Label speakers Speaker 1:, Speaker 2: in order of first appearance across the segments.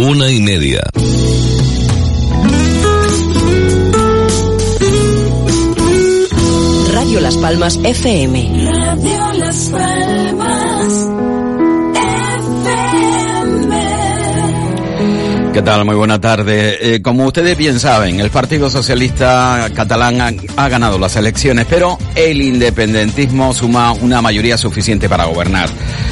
Speaker 1: Una y media.
Speaker 2: Radio Las Palmas FM.
Speaker 3: Radio Las Palmas
Speaker 4: ¿Qué tal? Muy buena tarde. Eh, como ustedes bien saben, el Partido Socialista Catalán ha, ha, ganado las elecciones, pero el independentismo suma una mayoría suficiente para gobernar.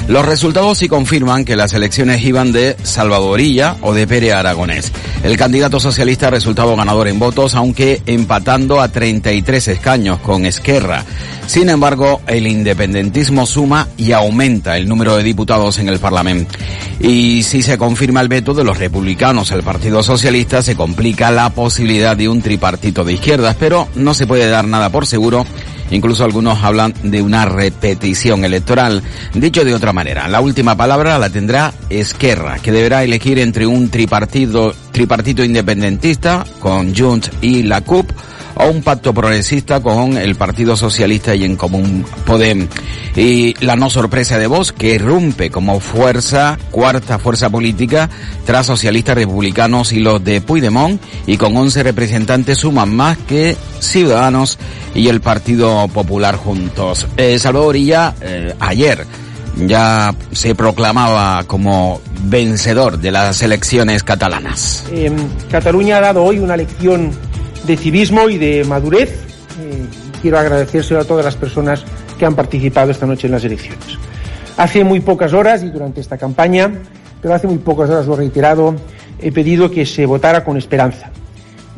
Speaker 4: Los resultados sí confirman que las elecciones iban de Salvadorilla o de Pere Aragonés. El candidato socialista ha resultado ganador en votos, aunque empatando a 33 escaños con Esquerra. Sin embargo, el independentismo suma y aumenta el número de diputados en el Parlamento. Y si se confirma el veto de los republicanos al Partido Socialista, se complica la posibilidad de un tripartito de izquierdas, pero no se puede dar nada por seguro. Incluso algunos hablan de una repetición electoral. Dicho de otra manera, la última palabra la tendrá Esquerra, que deberá elegir entre un tripartito, tripartito independentista con Junts y la CUP o un pacto progresista con el Partido Socialista y en Común Podem. Y la no sorpresa de Vox, que rompe como fuerza, cuarta fuerza política, tras socialistas republicanos y los de Puigdemont, y con 11 representantes suman más que Ciudadanos y el Partido Popular juntos. Eh, Salvador Illa, eh, ayer, ya se proclamaba como vencedor de las elecciones catalanas.
Speaker 5: Eh, Cataluña ha dado hoy una lección de civismo y de madurez. Quiero agradecérselo a todas las personas que han participado esta noche en las elecciones. Hace muy pocas horas y durante esta campaña, pero hace muy pocas horas lo he reiterado, he pedido que se votara con esperanza.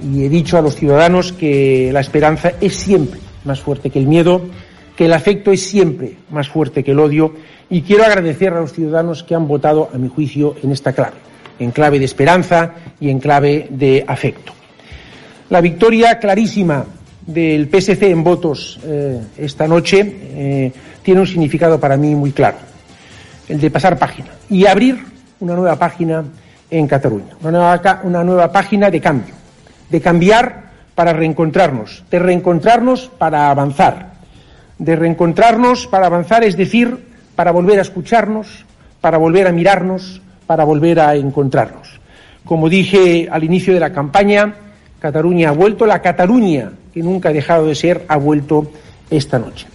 Speaker 5: Y he dicho a los ciudadanos que la esperanza es siempre más fuerte que el miedo, que el afecto es siempre más fuerte que el odio. Y quiero agradecer a los ciudadanos que han votado, a mi juicio, en esta clave, en clave de esperanza y en clave de afecto. La victoria clarísima del PSC en votos eh, esta noche eh, tiene un significado para mí muy claro, el de pasar página y abrir una nueva página en Cataluña, una nueva, una nueva página de cambio, de cambiar para reencontrarnos, de reencontrarnos para avanzar, de reencontrarnos para avanzar, es decir, para volver a escucharnos, para volver a mirarnos, para volver a encontrarnos. Como dije al inicio de la campaña, Cataluña ha vuelto, la Cataluña que nunca ha dejado de ser ha vuelto esta noche.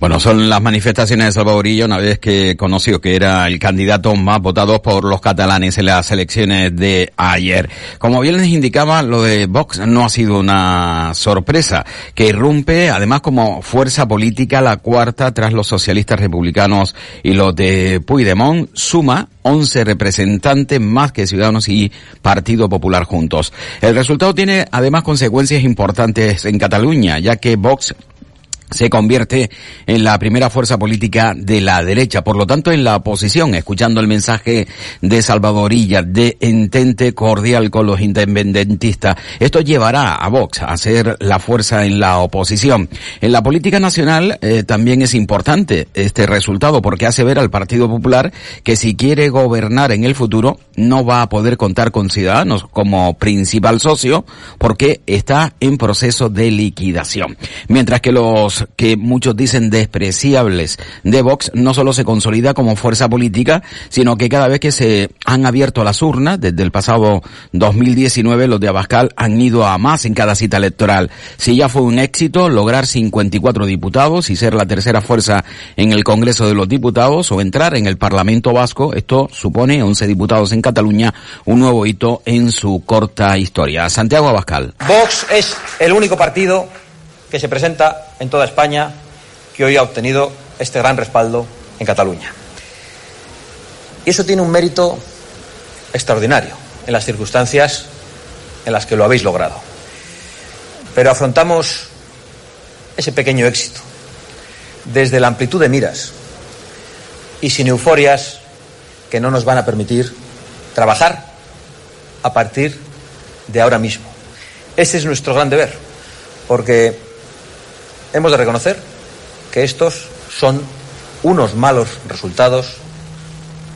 Speaker 4: Bueno, son las manifestaciones de Salvadorillo una vez que conoció que era el candidato más votado por los catalanes en las elecciones de ayer. Como bien les indicaba, lo de Vox no ha sido una sorpresa, que irrumpe además como fuerza política la cuarta tras los socialistas republicanos y los de Puigdemont, suma 11 representantes más que Ciudadanos y Partido Popular juntos. El resultado tiene además consecuencias importantes en Cataluña, ya que Vox se convierte en la primera fuerza política de la derecha, por lo tanto en la oposición, escuchando el mensaje de Salvadorilla de entente cordial con los independentistas. Esto llevará a Vox a ser la fuerza en la oposición. En la política nacional eh, también es importante este resultado porque hace ver al Partido Popular que si quiere gobernar en el futuro no va a poder contar con Ciudadanos como principal socio porque está en proceso de liquidación. Mientras que los que muchos dicen despreciables de Vox no solo se consolida como fuerza política, sino que cada vez que se han abierto las urnas, desde el pasado 2019, los de Abascal han ido a más en cada cita electoral. Si ya fue un éxito lograr 54 diputados y ser la tercera fuerza en el Congreso de los Diputados o entrar en el Parlamento Vasco, esto supone 11 diputados en Cataluña, un nuevo hito en su corta historia. Santiago Abascal.
Speaker 6: Vox es el único partido que se presenta en toda España que hoy ha obtenido este gran respaldo en Cataluña. Y eso tiene un mérito extraordinario en las circunstancias en las que lo habéis logrado. Pero afrontamos ese pequeño éxito desde la amplitud de miras y sin euforias que no nos van a permitir trabajar a partir de ahora mismo. Ese es nuestro gran deber, porque hemos de reconocer que estos son unos malos resultados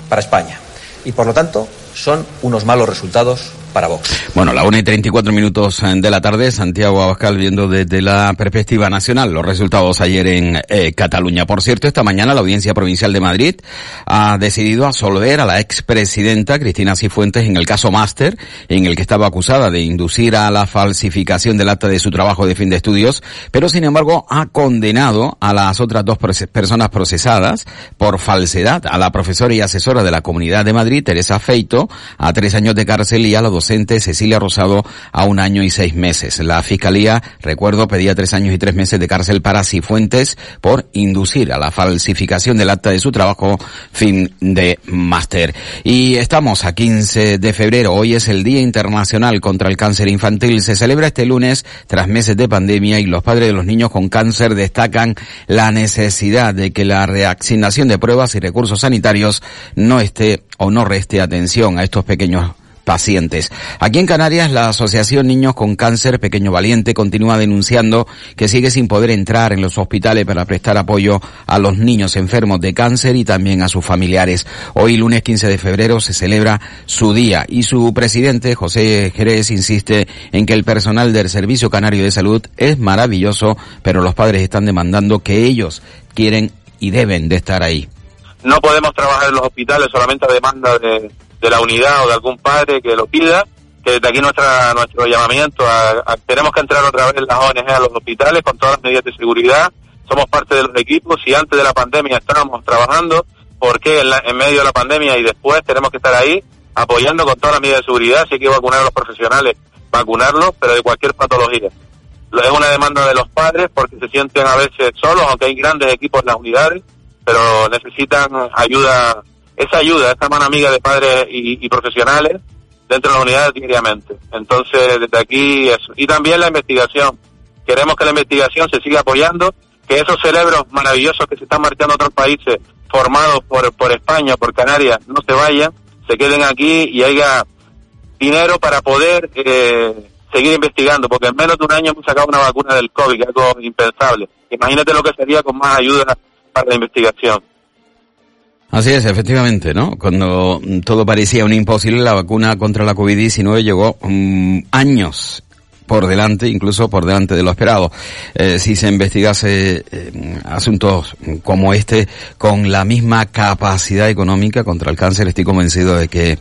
Speaker 6: para España. Y por lo tanto son unos malos resultados
Speaker 4: Bueno, la 1 y 34 minutos eh, de la tarde, Santiago Abascal viendo desde la perspectiva nacional los resultados ayer en eh, Cataluña. Por cierto, esta mañana la Audiencia Provincial de Madrid ha decidido absolver a la expresidenta Cristina Cifuentes en el caso Máster, en el que estaba acusada de inducir a la falsificación del acta de su trabajo de fin de estudios, pero sin embargo ha condenado a las otras dos personas procesadas por falsedad, a la profesora y asesora de la Comunidad de Madrid, Teresa Feito, a tres años de cárcel y a la docente Cecilia Rosado a un año y seis meses. La Fiscalía, recuerdo, pedía tres años y tres meses de cárcel para Cifuentes por inducir a la falsificación del acta de su trabajo fin de máster. Y estamos a 15 de febrero. Hoy es el Día Internacional contra el Cáncer Infantil. Se celebra este lunes tras meses de pandemia y los padres de los niños con cáncer destacan la necesidad de que la reasignación de pruebas y recursos sanitarios no esté o no reste atención a estos pequeños pacientes. Aquí en Canarias, la Asociación Niños con Cáncer Pequeño Valiente continúa denunciando que sigue sin poder entrar en los hospitales para prestar apoyo a los niños enfermos de cáncer y también a sus familiares. Hoy, lunes 15 de febrero, se celebra su día y su presidente, José Jerez, insiste en que el personal del Servicio Canario de Salud es maravilloso, pero los padres están demandando que ellos quieren y deben de estar ahí.
Speaker 1: No podemos trabajar en los hospitales solamente a demanda de, de la unidad o de algún padre que lo pida, que desde aquí nuestra, nuestro llamamiento a, tenemos que entrar otra vez las ONG a los hospitales con todas las medidas de seguridad, somos parte de los equipos y antes de la pandemia estábamos trabajando, porque en, en medio de la pandemia y después tenemos que estar ahí apoyando con todas las medidas de seguridad, si hay que vacunar a los profesionales, vacunarlos, pero de cualquier patología. Es una demanda de los padres porque se sienten a veces solos, aunque hay grandes equipos en las unidades, pero necesitan ayuda esa ayuda, esa mano amiga de padres y, profesionales dentro de la unidad diariamente. Entonces, desde aquí eso. Y también la investigación. Queremos que la investigación se siga apoyando, que esos cerebros maravillosos que se están marchando a otros países, formados por, por España, por Canarias, no se vayan, se queden aquí y haya dinero para poder eh, seguir investigando, porque en menos de un año hemos sacado una vacuna del COVID, que es algo impensable. Imagínate lo que sería con más ayuda para la investigación.
Speaker 4: Así es, efectivamente, ¿no? Cuando todo parecía un imposible, la vacuna contra la COVID-19 llegó mm, años por delante, incluso por delante de lo esperado. Eh, si se investigase eh, asuntos como este con la misma capacidad económica contra el cáncer, estoy convencido de que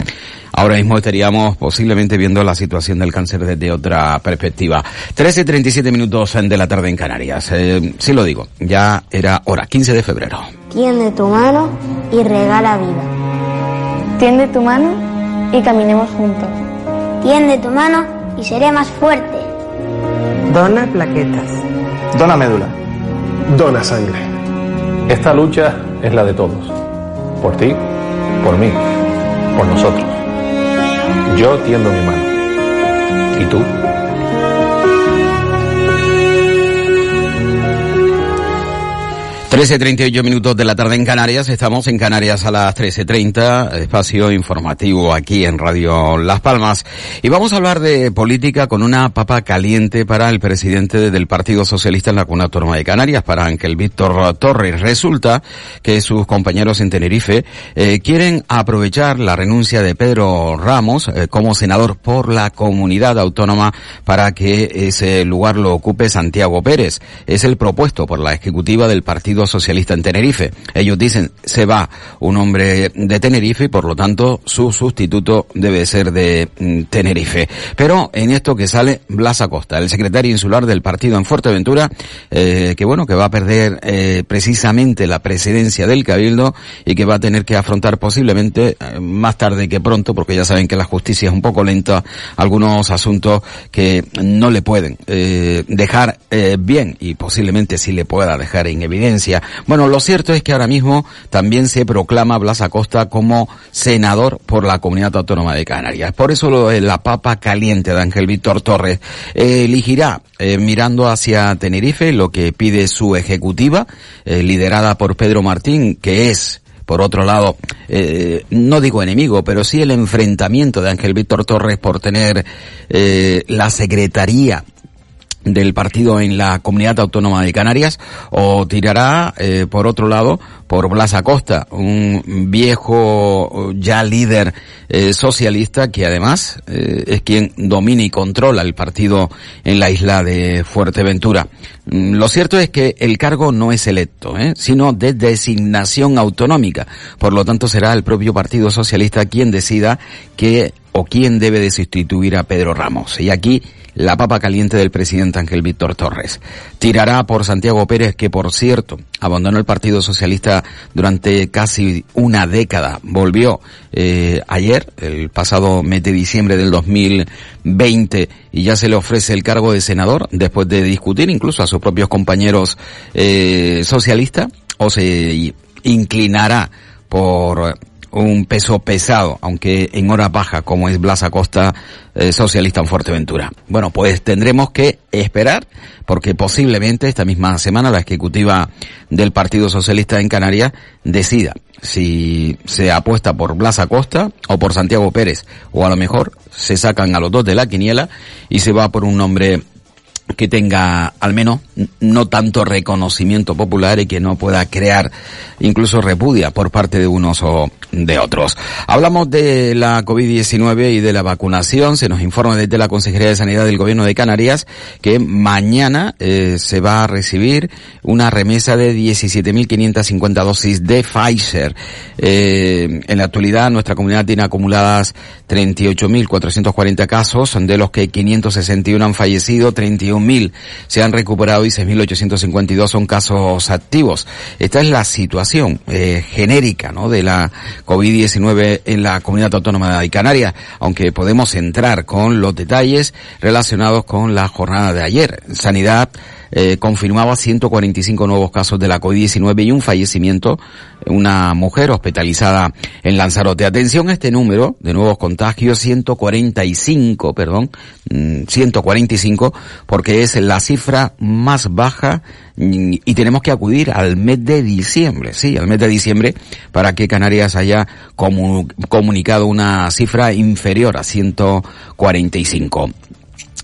Speaker 4: ahora mismo estaríamos posiblemente viendo la situación del cáncer desde otra perspectiva. 13.37 minutos de la tarde en Canarias. Eh, sí lo digo, ya era hora, 15 de febrero.
Speaker 7: Tiende tu mano y regala vida.
Speaker 8: Tiende tu mano y caminemos juntos.
Speaker 7: Tiende tu mano y seré más fuerte.
Speaker 9: Dona plaquetas.
Speaker 10: Dona médula.
Speaker 11: Dona sangre. Esta lucha es la de todos. Por ti, por mí, por nosotros. Yo tiendo mi mano. ¿Y tú?
Speaker 4: 13.38 minutos de la tarde en Canarias, estamos en Canarias a las 13.30, espacio informativo aquí en Radio Las Palmas. Y vamos a hablar de política con una papa caliente para el presidente del Partido Socialista en la Cuna Autónoma de Canarias, para Ángel Víctor Torres. Resulta que sus compañeros en Tenerife eh, quieren aprovechar la renuncia de Pedro Ramos eh, como senador por la comunidad autónoma para que ese lugar lo ocupe Santiago Pérez. Es el propuesto por la ejecutiva del Partido Socialista en Tenerife. Ellos dicen, se va un hombre de Tenerife y por lo tanto su sustituto debe ser de mm, Tenerife. Pero en esto que sale Blas Acosta, el secretario insular del partido en Fuerteventura, eh, que bueno, que va a perder eh, precisamente la presidencia del Cabildo y que va a tener que afrontar posiblemente eh, más tarde que pronto, porque ya saben que la justicia es un poco lenta, algunos asuntos que no le pueden dejar bien y posiblemente sí le pueda dejar en evidencia bueno, lo cierto es que ahora mismo también se proclama Blas Acosta como senador por la Comunidad Autónoma de Canarias. Por eso lo de la papa caliente de Ángel Víctor Torres eh, elegirá eh, mirando hacia Tenerife lo que pide su ejecutiva, eh, liderada por Pedro Martín, que es por otro lado, no digo enemigo, pero sí el enfrentamiento de Ángel Víctor Torres por tener la secretaría del partido en la comunidad autónoma de Canarias o tirará eh, por otro lado por Blas Acosta, un viejo ya líder eh, socialista que además eh, es quien domina y controla el partido en la isla de Fuerteventura. Mm, lo cierto es que el cargo no es electo, sino de designación autonómica. Por lo tanto será el propio Partido Socialista quien decida que o quién debe de sustituir a Pedro Ramos. Y aquí la papa caliente del presidente Ángel Víctor Torres. Tirará por Santiago Pérez, que por cierto abandonó el Partido Socialista durante casi una década. Volvió eh, ayer, el pasado mes de diciembre del 2020, y ya se le ofrece el cargo de senador después de discutir incluso a sus propios compañeros eh, socialistas, o se inclinará por un peso pesado, aunque en hora baja, como es Blas Acosta, eh, socialista en Fuerteventura. Bueno, pues tendremos que esperar, porque posiblemente esta misma semana la ejecutiva del Partido Socialista en Canarias decida si se apuesta por Blas Acosta o por Santiago Pérez, o a lo mejor se sacan a los dos de la quiniela y se va por un nombre que tenga al menos no tanto reconocimiento popular y que no pueda crear incluso repudia por parte de unos o de otros. Hablamos de la COVID-19 y de la vacunación. Se nos informa desde la Consejería de Sanidad del Gobierno de Canarias que mañana eh, se va a recibir una remesa de 17.550 dosis de Pfizer. Eh, en la actualidad nuestra comunidad tiene acumuladas 38.440 casos, de los que 561 han fallecido, 31.000 se han recuperado y 6.852 son casos activos. Esta es la situación eh, genérica ¿no? de la COVID-19 en la comunidad autónoma de Canarias, aunque podemos entrar con los detalles relacionados con la jornada de ayer. Sanidad eh, confirmaba 145 nuevos casos de la COVID-19 y un fallecimiento, una mujer hospitalizada en Lanzarote. Atención este número de nuevos contagios, 145, perdón, 145, mm, porque es la cifra más baja mm, y tenemos que acudir al mes de diciembre, sí, al mes de diciembre, para que Canarias haya comunicado una cifra inferior a 145.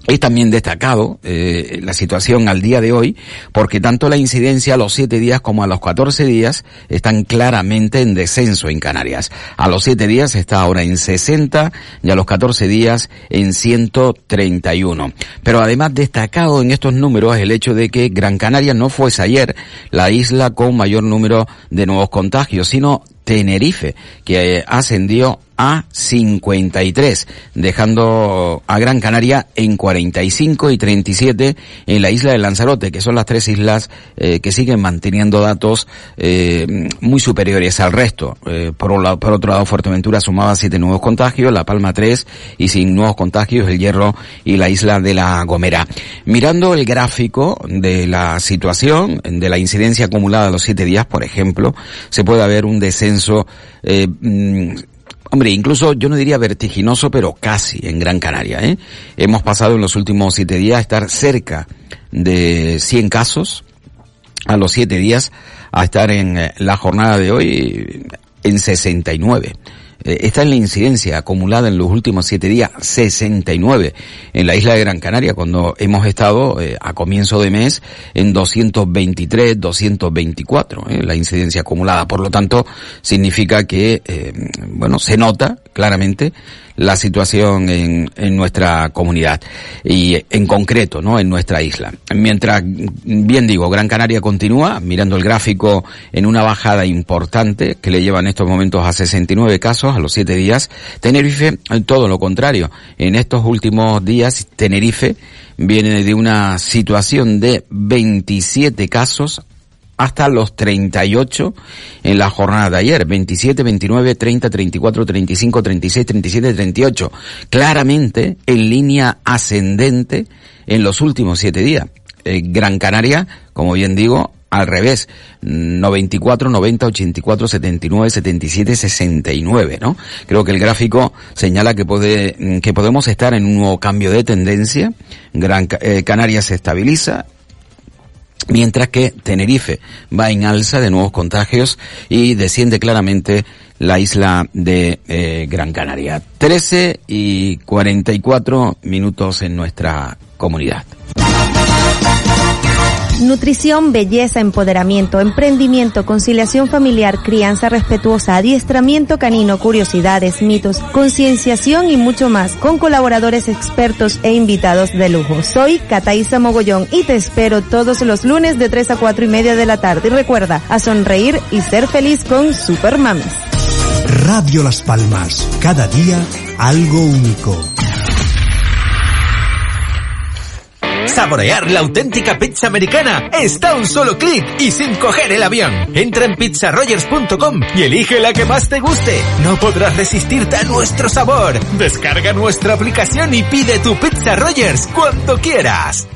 Speaker 4: Es también destacado eh, la situación al día de hoy porque tanto la incidencia a los 7 días como a los 14 días están claramente en descenso en Canarias. A los 7 días está ahora en 60 y a los 14 días en 131. Pero además destacado en estos números el hecho de que Gran Canaria no fuese ayer la isla con mayor número de nuevos contagios, sino Tenerife, que ascendió a 53, dejando a Gran Canaria en 45 y 37 en la isla de Lanzarote, que son las tres islas eh, que siguen manteniendo datos eh, muy superiores al resto. Eh, por, otro lado, Fuerteventura sumaba siete nuevos contagios, La Palma tres y sin nuevos contagios El Hierro y la isla de La Gomera. Mirando el gráfico de la situación, de la incidencia acumulada a los siete días, por ejemplo, se puede ver un descenso eh, mm, Hombre, incluso yo no diría vertiginoso, pero casi en Gran Canaria. ¿eh? Hemos pasado en los últimos siete días a estar cerca de 100 casos, a los siete días a estar en eh, la jornada de hoy en 69. Eh, esta es la incidencia acumulada en los últimos siete días, 69 en la isla de Gran Canaria, cuando hemos estado eh, a comienzo de mes en 223, 224, eh, la incidencia acumulada. Por lo tanto, significa que, eh, bueno, se nota claramente la situación en, en nuestra comunidad y en concreto, ¿no? En nuestra isla. Mientras, bien digo, Gran Canaria continúa mirando el gráfico en una bajada importante que le lleva en estos momentos a 69 casos a los 7 días. Tenerife, todo lo contrario. En estos últimos días, Tenerife viene de una situación de 27 casos hasta los 38 en la jornada de ayer. 27, 29, 30, 34, 35, 36, 37, 38. Claramente en línea ascendente en los últimos siete días. Eh, Gran Canaria, como bien digo, al revés, 94, 90, 84, 79, 77, 69, ¿no? Creo que el gráfico señala que puede, que podemos estar en un nuevo cambio de tendencia. Gran eh, Canaria se estabiliza, mientras que Tenerife va en alza de nuevos contagios y desciende claramente la isla de eh, Gran Canaria. 13 y 44 minutos en nuestra comunidad.
Speaker 10: Nutrición, belleza, empoderamiento, emprendimiento, conciliación familiar, crianza respetuosa, adiestramiento canino, curiosidades, mitos, concienciación y mucho más, con colaboradores expertos e invitados de lujo. Soy Cataísa Mogollón y te espero todos los lunes de 3 a 4 y media de la tarde. Y recuerda, a sonreír y ser feliz con Super Mames.
Speaker 12: Radio Las Palmas, cada día algo único.
Speaker 13: Saborear la auténtica pizza americana está a un solo clic y sin coger el avión. Entra en pizzarogers.com y elige la que más te guste. No podrás resistirte a nuestro sabor. Descarga nuestra aplicación y pide tu Pizza Rogers cuando quieras.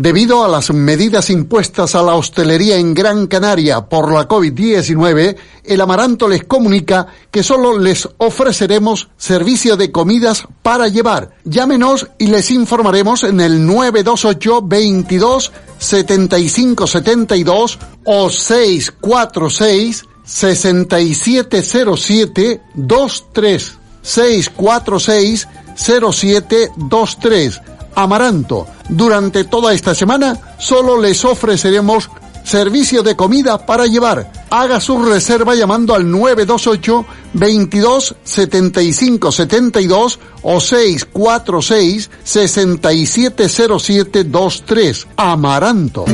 Speaker 14: Debido a las medidas impuestas a la hostelería en Gran Canaria por la COVID-19, el Amaranto les comunica que solo les ofreceremos servicio de comidas para llevar. Llámenos y les informaremos en el 928 22 75 72 o 646 6707 23 646 0723 Amaranto. Durante toda esta semana solo les ofreceremos servicio de comida para llevar. Haga su reserva llamando al 928 22 75 72 o 646 6707 23. Amaranto.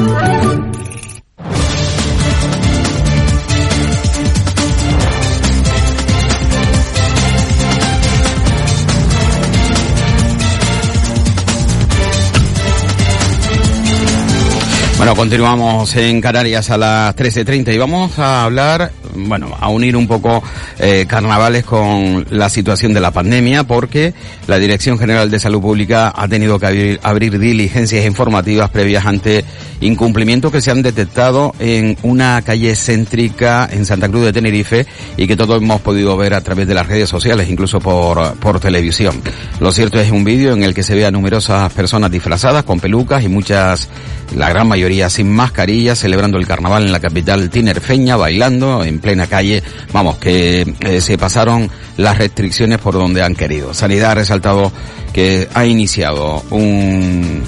Speaker 4: Bueno, continuamos en Canarias a las 13.30 y vamos a hablar, bueno, a unir un poco eh, carnavales con la situación de la pandemia porque la Dirección General de Salud Pública ha tenido que abrir, diligencias informativas previas ante incumplimientos que se han detectado en una calle céntrica en Santa Cruz de Tenerife y que todos hemos podido ver a través de las redes sociales, incluso por, por televisión. Lo cierto es un vídeo en el que se ve a numerosas personas disfrazadas con pelucas y muchas, la gran mayoría sin mascarilla, celebrando el carnaval en la capital tinerfeña, bailando en plena calle. Vamos, que se pasaron las restricciones por donde han querido. Sanidad ha resaltado que ha iniciado un,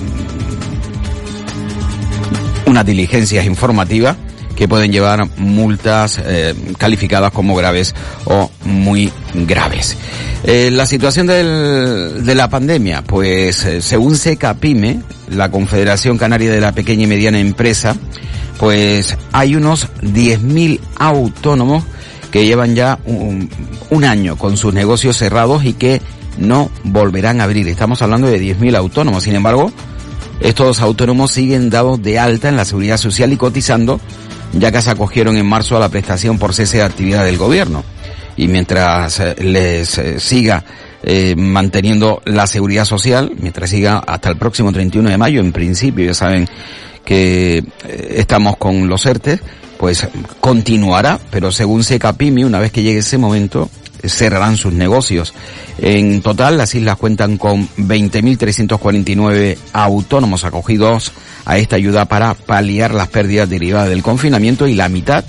Speaker 4: unas diligencias informativas que pueden llevar multas eh, calificadas como graves o muy graves. Eh, la situación del, de la pandemia, pues eh, según SECAPIME, la Confederación Canaria de la Pequeña y Mediana Empresa, pues hay unos 10.000 autónomos que llevan ya un, año con sus negocios cerrados y que no volverán a abrir. Estamos hablando de 10.000 autónomos. Sin embargo, estos autónomos siguen dados de alta en la seguridad social y cotizando ya que se acogieron en marzo a la prestación por cese de actividad del gobierno. Y mientras eh, les eh, siga eh, manteniendo la seguridad social, mientras siga hasta el próximo 31 de mayo, en principio ya saben que estamos con los ERTE, pues continuará, pero según Secapimi, una vez que llegue ese momento, cerrarán sus negocios. En total, las islas cuentan con 20.349 autónomos acogidos a esta ayuda para paliar las pérdidas derivadas del confinamiento y la mitad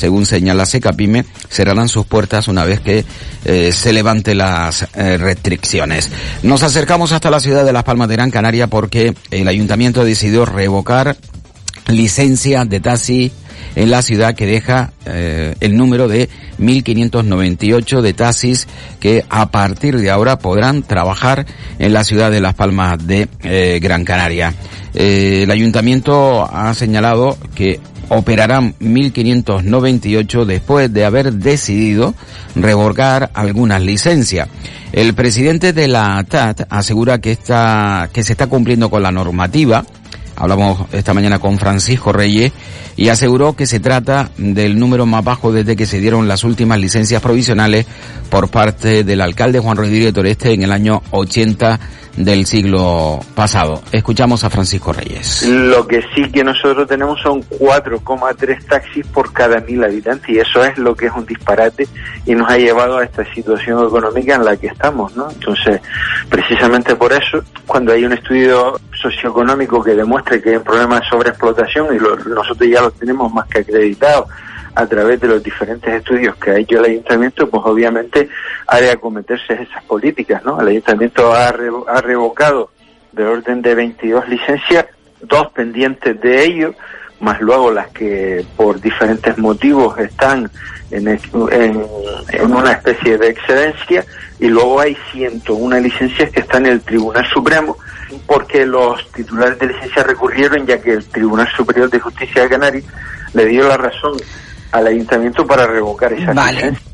Speaker 4: según señala Secapime, cerrarán sus puertas una vez que eh, se levante las eh, restricciones. Nos acercamos hasta la ciudad de Las Palmas de Gran Canaria porque el ayuntamiento decidió revocar licencia de taxi en la ciudad que deja eh, el número de 1.598 de taxis que a partir de ahora podrán trabajar en la ciudad de Las Palmas de eh, Gran Canaria. Eh, el ayuntamiento ha señalado que operarán 1.598 después de haber decidido revocar algunas licencias. El presidente de la TAT asegura que, está, que se está cumpliendo con la normativa Hablamos esta mañana con Francisco Reyes y aseguró que se trata del número más bajo desde que se dieron las últimas licencias provisionales por parte del alcalde Juan Rodríguez Toreste en el año 80 del siglo pasado. Escuchamos a Francisco Reyes.
Speaker 15: Lo que sí que nosotros tenemos son 4,3 taxis por cada mil habitantes y eso es lo que es un disparate y nos ha llevado a esta situación económica en la que estamos, ¿no? Entonces, precisamente por eso, cuando hay un estudio socioeconómico que demuestre que hay un problema de sobreexplotación y nosotros ya lo tenemos más que acreditado a través de los diferentes estudios que ha hecho el ayuntamiento, pues obviamente ha de acometerse esas políticas, ¿no? El ayuntamiento ha, revocado del orden de 22 licencias, dos pendientes de ellos, más luego las que por diferentes motivos están en, en una especie de excedencia y luego hay 101 licencias que están en el Tribunal Supremo porque los titulares de licencia recurrieron ya que el Tribunal Superior de Justicia de Canarias le dio la razón al ayuntamiento para revocar esa licencia.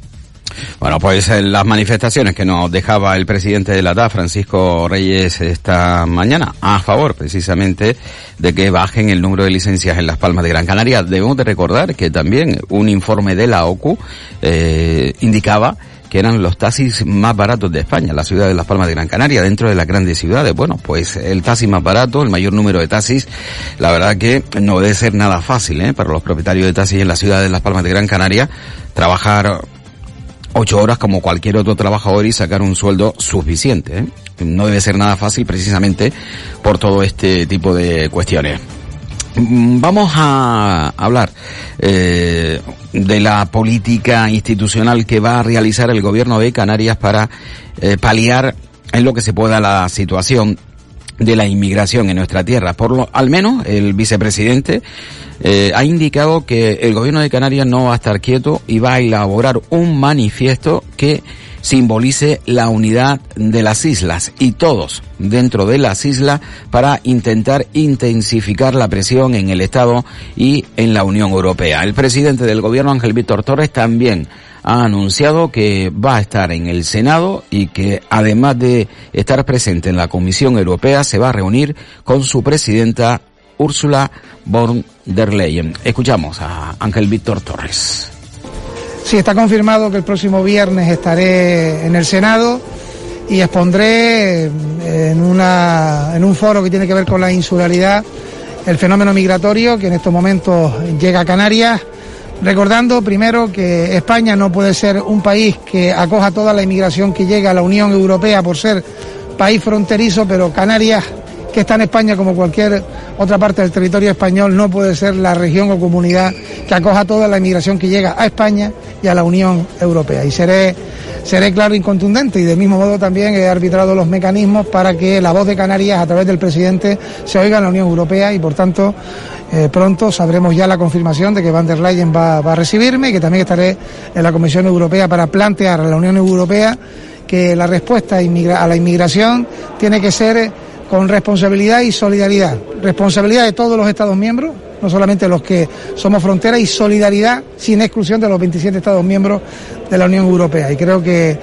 Speaker 4: Bueno, pues eh, las manifestaciones que nos dejaba el presidente de la DA, Francisco Reyes, esta mañana, a favor precisamente de que bajen el número de licencias en Las Palmas de Gran Canaria. Debemos de recordar que también un informe de la OCU eh, indicaba que eran los taxis más baratos de España, la ciudad de Las Palmas de Gran Canaria, dentro de las grandes ciudades. Bueno, pues el taxi más barato, el mayor número de taxis, la verdad que no debe ser nada fácil ¿eh? para los propietarios de taxis en la ciudad de Las Palmas de Gran Canaria trabajar ocho horas como cualquier otro trabajador y sacar un sueldo suficiente. ¿eh? No debe ser nada fácil precisamente por todo este tipo de cuestiones. Mm, vamos a hablar eh, de la política institucional que va a realizar el gobierno de Canarias para eh, paliar en lo que se pueda la situación de la inmigración en nuestra tierra. Por lo, al menos el vicepresidente eh, ha indicado que el gobierno de Canarias no va a estar quieto y va a elaborar un manifiesto que simbolice la unidad de las islas y todos dentro de las islas para intentar intensificar la presión en el Estado y en la Unión Europea. El presidente del gobierno, Ángel Víctor Torres, también ha anunciado que va a estar en el Senado y que además de estar presente en la Comisión Europea se va a reunir con su presidenta Úrsula von der Leyen. Escuchamos a Ángel Víctor Torres.
Speaker 16: Sí, está confirmado que el próximo viernes estaré en el Senado y expondré en, una, en un foro que tiene que ver con la insularidad el fenómeno migratorio que en estos momentos llega a Canarias Recordando primero que España no puede ser un país que acoja toda la inmigración que llega a la Unión Europea por ser país fronterizo, pero Canarias, que está en España como cualquier otra parte del territorio español, no puede ser la región o comunidad que acoja toda la inmigración que llega a España y a la Unión Europea. Y seré, seré claro y contundente y del mismo modo también he arbitrado los mecanismos para que la voz de Canarias a través del presidente se oiga en la Unión Europea y por tanto eh, pronto sabremos ya la confirmación de que Van der Leyen va, a recibirme y que también estaré en la Comisión Europea para plantear a la Unión Europea que la respuesta a la inmigración tiene que ser con responsabilidad y solidaridad. Responsabilidad de todos los Estados miembros, no solamente los que somos frontera, y solidaridad sin exclusión de los 27 Estados miembros de la Unión Europea. Y creo que eh,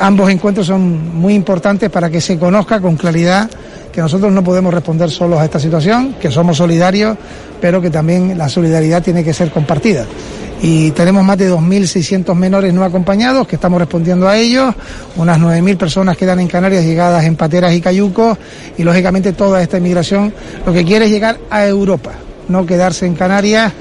Speaker 16: ambos encuentros son muy importantes para que se conozca con claridad que nosotros no podemos responder solos a esta situación, que somos solidarios, pero que también la solidaridad tiene que ser compartida. Y tenemos más de 2.600 menores no acompañados que estamos respondiendo a ellos, unas 9.000 personas quedan en Canarias llegadas en pateras y cayucos y lógicamente toda esta inmigración lo que quiere es llegar a Europa, no quedarse en Canarias.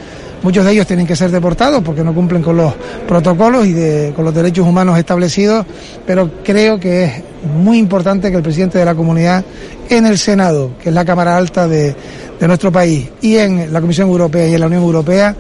Speaker 16: Muchos de ellos tienen que ser deportados porque no cumplen con los protocolos y con los derechos humanos establecidos, pero creo que es muy importante que el presidente de la comunidad en el Senado, que es la Cámara Alta de, de nuestro país, y en la Comisión Europea y en la Unión Europea,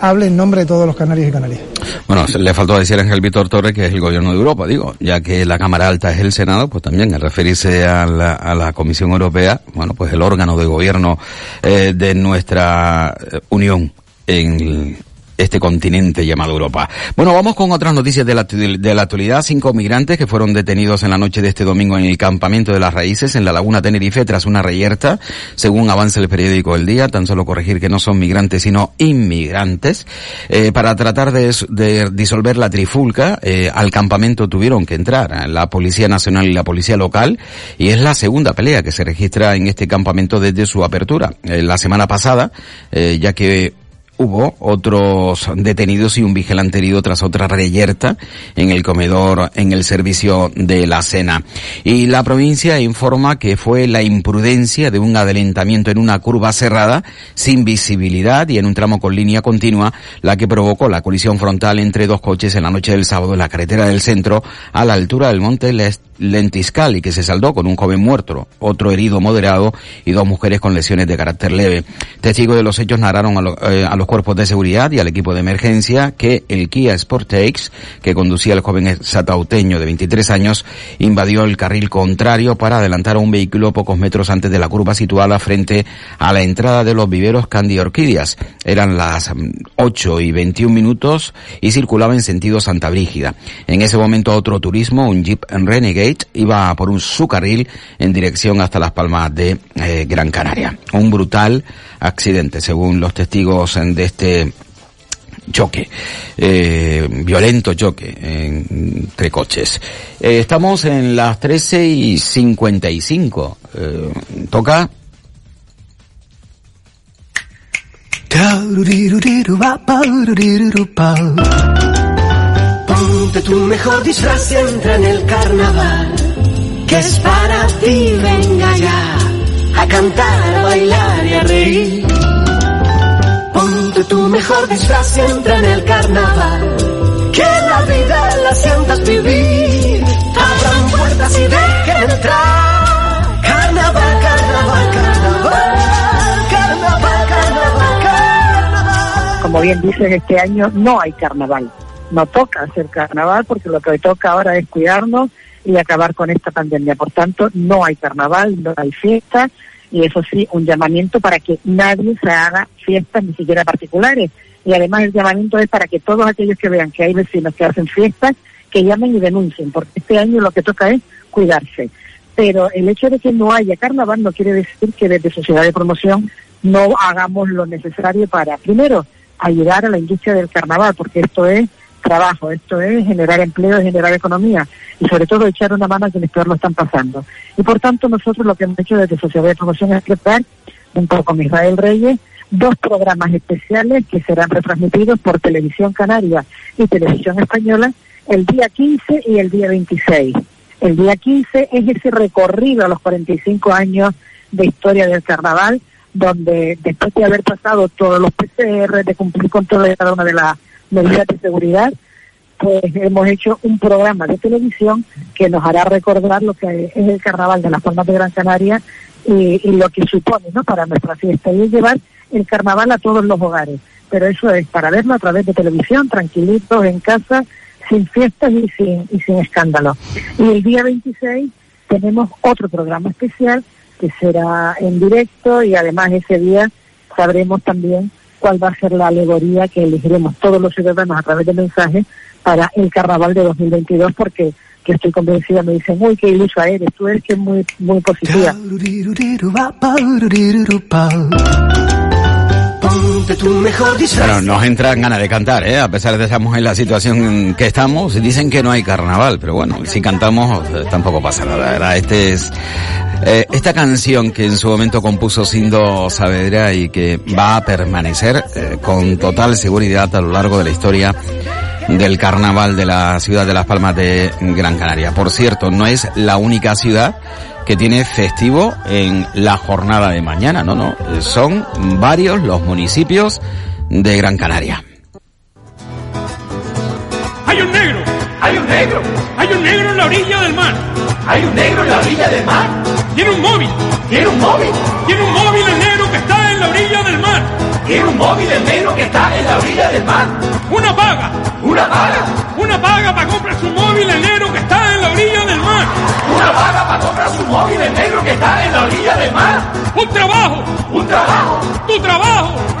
Speaker 16: hable en nombre de todos los canarios y canarias.
Speaker 4: Bueno, le faltó decir a Ángel Víctor Torres que es el gobierno de Europa, digo, ya que la Cámara Alta es el Senado, pues también al referirse a la, a la Comisión Europea, bueno, pues el órgano de gobierno eh, de nuestra eh, Unión en este continente llamado Europa. Bueno, vamos con otras noticias de la, de la actualidad. Cinco migrantes que fueron detenidos en la noche de este domingo en el campamento de las raíces en la laguna Tenerife tras una reyerta, según avanza el periódico El Día. Tan solo corregir que no son migrantes sino inmigrantes. Eh, para tratar de, disolver la trifulca, eh, al campamento tuvieron que entrar la Policía Nacional y la Policía Local y es la segunda pelea que se registra en este campamento desde su apertura. Eh, la semana pasada, ya que hubo otros detenidos y un vigilante herido tras otra reyerta en el comedor en el servicio de la cena. Y la provincia informa que fue la imprudencia de un adelantamiento en una curva cerrada sin visibilidad y en un tramo con línea continua la que provocó la colisión frontal entre dos coches en la noche del sábado en la carretera del centro a la altura del monte Lentiscal y que se saldó con un joven muerto, otro herido moderado y dos mujeres con lesiones de carácter leve. Testigos de los hechos narraron a, eh, a, los cuerpos de seguridad y al equipo de emergencia que el Kia Sportage, que conducía el joven satauteño de 23 años, invadió el carril contrario para adelantar a un vehículo pocos metros antes de la curva situada frente a la entrada de los viveros Candy Orquídeas. Eran las 8 mm, y 21 minutos y circulaba en sentido Santa Brígida. En ese momento otro turismo, un Jeep Renegade, iba por un su carril en dirección hasta las Palmas de eh, Gran Canaria. Un brutal accidente, según los testigos de este choque, eh, violento choque entre coches. Eh, estamos en las 13 y 55. Eh, toca.
Speaker 3: Ponte tu mejor disfraz y entra en el carnaval, que es para ti, venga ya, a cantar, a bailar y a reír. Ponte tu mejor disfraz y entra en el carnaval, que la vida la sientas vivir. Abran puertas y dejen entrar. Carnaval, carnaval, carnaval, carnaval, carnaval, carnaval.
Speaker 17: Como bien dices, este año no hay carnaval no toca hacer carnaval porque lo que toca ahora es cuidarnos y acabar con esta pandemia. Por tanto, no hay carnaval, no hay fiesta y eso sí, un llamamiento para que nadie se haga fiestas, ni siquiera particulares. Y además el llamamiento es para que todos aquellos que vean que hay vecinos que hacen fiestas, que llamen y denuncien, porque este año lo que toca es cuidarse. Pero el hecho de que no haya carnaval no quiere decir que desde Sociedad de Promoción no hagamos lo necesario para, primero, ayudar a la industria del carnaval, porque esto es trabajo, esto es generar empleo, generar economía y sobre todo echar una mano a quienes peor lo están pasando. Y por tanto nosotros lo que hemos hecho desde Sociedad de Promoción es preparar, junto con Israel Reyes, dos programas especiales que serán retransmitidos por Televisión Canaria y Televisión Española el día 15 y el día 26. El día 15 es ese recorrido a los 45 años de historia del carnaval, donde después de haber pasado todos los PCR, de cumplir con toda cada una de las medidas de seguridad, pues hemos hecho un programa de televisión que nos hará recordar lo que es el carnaval de las Palmas de Gran Canaria y, lo que supone ¿no? para nuestra fiesta y es llevar el carnaval a todos los hogares. Pero eso es para verlo a través de televisión, tranquilitos en casa, sin fiestas y sin, y sin escándalo. Y el día 26 tenemos otro programa especial que será en directo y además ese día sabremos también cuál va a ser la alegoría que elegiremos todos los ciudadanos a través de mensajes para el carnaval de 2022 porque que estoy convencida me dicen uy qué ilusa eres tú eres que es muy muy positiva
Speaker 4: bueno, nos entran ganas de cantar, ¿eh? a pesar de que estamos en la situación en que estamos. Dicen que no hay carnaval, pero bueno, si cantamos eh, tampoco pasa nada, ¿verdad? Este es eh, esta canción que en su momento compuso Sindo Saavedra y que va a permanecer eh, con total seguridad a lo largo de la historia del carnaval de la ciudad de Las Palmas de Gran Canaria. Por cierto, no es la única ciudad que tiene festivo en la jornada de mañana, no, no, son varios los municipios de Gran Canaria.
Speaker 18: Hay un negro,
Speaker 19: hay un negro,
Speaker 18: hay un negro en la orilla del mar,
Speaker 19: hay un negro en la orilla del mar,
Speaker 18: tiene un móvil,
Speaker 19: tiene un móvil,
Speaker 18: tiene un móvil el negro que está en la orilla del mar,
Speaker 19: tiene un móvil el negro que está en la orilla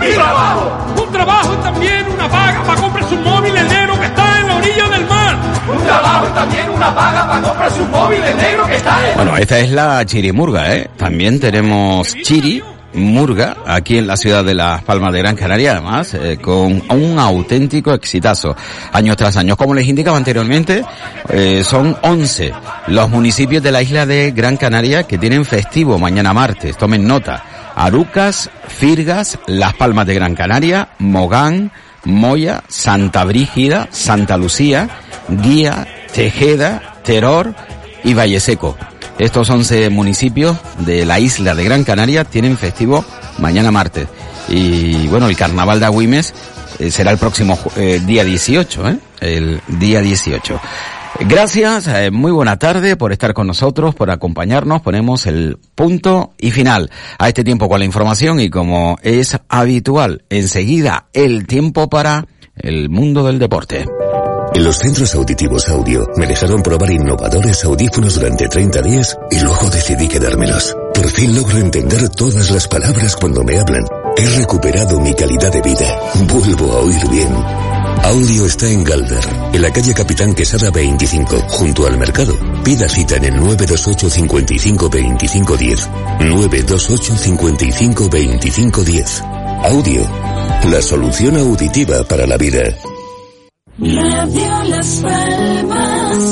Speaker 19: Mi trabajo.
Speaker 18: Un trabajo y también una paga para comprar su móvil el negro que está en la orilla del mar.
Speaker 19: Un trabajo y también una paga para comprar su móvil el negro que está en...
Speaker 4: Bueno, esta es la chirimurga, ¿eh? También tenemos chiri Murga, aquí en la ciudad de Las Palmas de Gran Canaria, además, eh, con un auténtico exitazo, año tras año. Como les indicaba anteriormente, eh, son 11 los municipios de la isla de Gran Canaria que tienen festivo mañana martes. Tomen nota. Arucas, Firgas, Las Palmas de Gran Canaria, Mogán, Moya, Santa Brígida, Santa Lucía, Guía, Tejeda, Teror y Valle Seco. Estos 11 municipios de la isla de Gran Canaria tienen festivo mañana martes. Y bueno, el carnaval de Agüimes eh, será el próximo eh, día 18, ¿eh? El día 18. Gracias, eh, muy buena tarde por estar con nosotros, por acompañarnos. Ponemos el punto y final a este tiempo con la información y como es habitual, enseguida el tiempo para el mundo del deporte.
Speaker 20: En los centros auditivos audio me dejaron probar innovadores audífonos durante 30 días y luego decidí quedármelos. Por fin logro entender todas las palabras cuando me hablan. He recuperado mi calidad de vida. Vuelvo a oír bien. Audio está en Galder, en la calle Capitán Quesada 25, junto al mercado. Pida cita en el 928 55 25 10. 928 55 25 10. Audio, la solución auditiva para la vida.
Speaker 3: Radio Las Palmas.